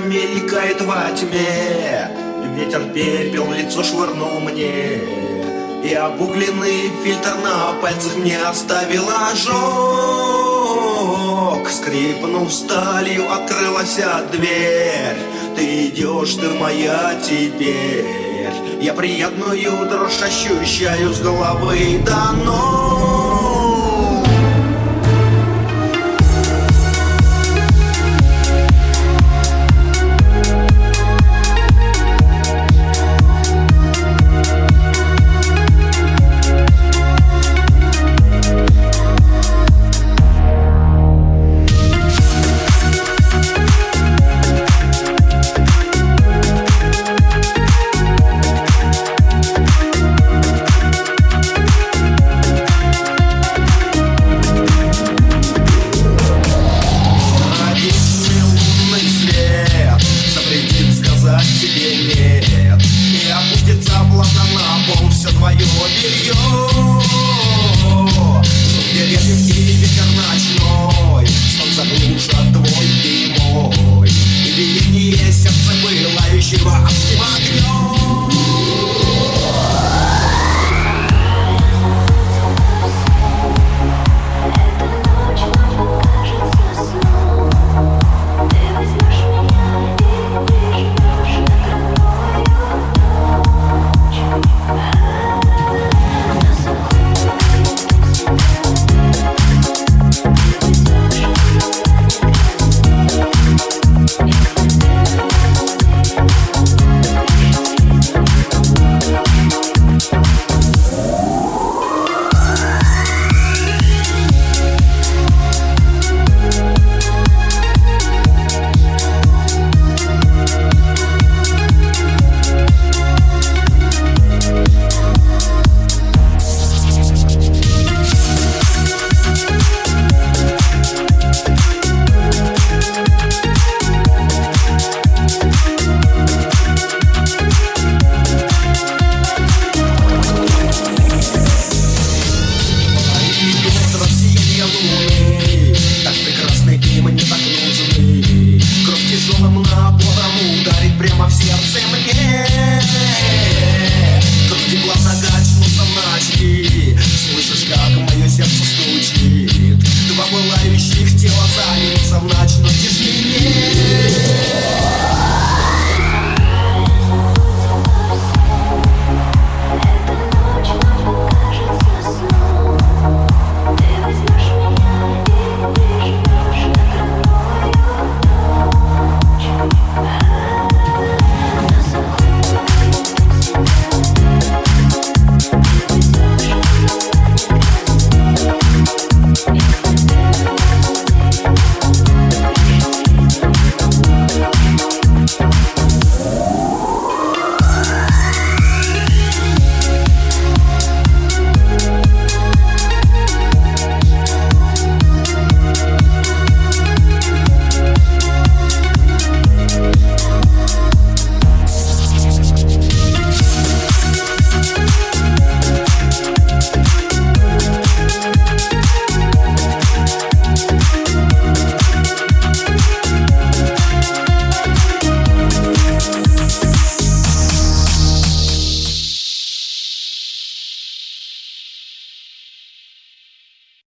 мелькает во тьме. Ветер пепел в лицо швырнул мне. И обугленный фильтр на пальцах мне оставил ожог. Скрипнув сталью, открылась дверь. Ты идешь, ты моя теперь. Я приятную дрожь ощущаю с головы до ног свое белье